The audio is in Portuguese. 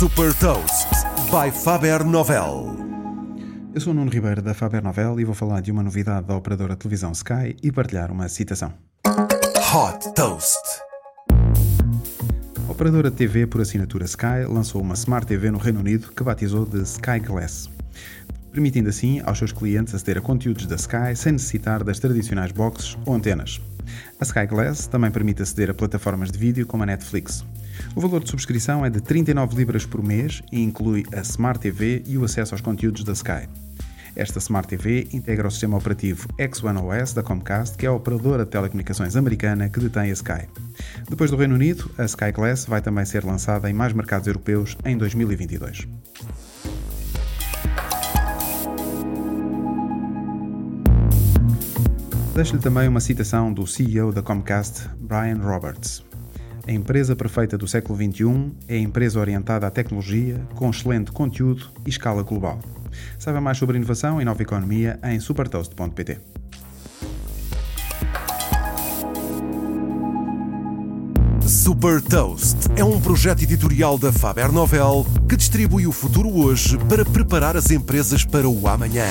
Super Toast by Faber Novel. Eu sou o Nuno Ribeiro da Faber Novel e vou falar de uma novidade da operadora de televisão Sky e partilhar uma citação. Hot Toast. A operadora de TV por assinatura Sky lançou uma Smart TV no Reino Unido que batizou de Sky Glass, permitindo assim aos seus clientes aceder a conteúdos da Sky sem necessitar das tradicionais boxes ou antenas. A Sky Glass também permite aceder a plataformas de vídeo como a Netflix. O valor de subscrição é de 39 libras por mês e inclui a Smart TV e o acesso aos conteúdos da Sky. Esta Smart TV integra o sistema operativo X1 OS da Comcast, que é a operadora de telecomunicações americana que detém a Sky. Depois do Reino Unido, a Sky Glass vai também ser lançada em mais mercados europeus em 2022. Deixo-lhe também uma citação do CEO da Comcast, Brian Roberts. A empresa perfeita do século XXI é a empresa orientada à tecnologia, com excelente conteúdo e escala global. Saiba mais sobre inovação e nova economia em supertoast.pt. Super Toast é um projeto editorial da Faber Novel que distribui o futuro hoje para preparar as empresas para o amanhã.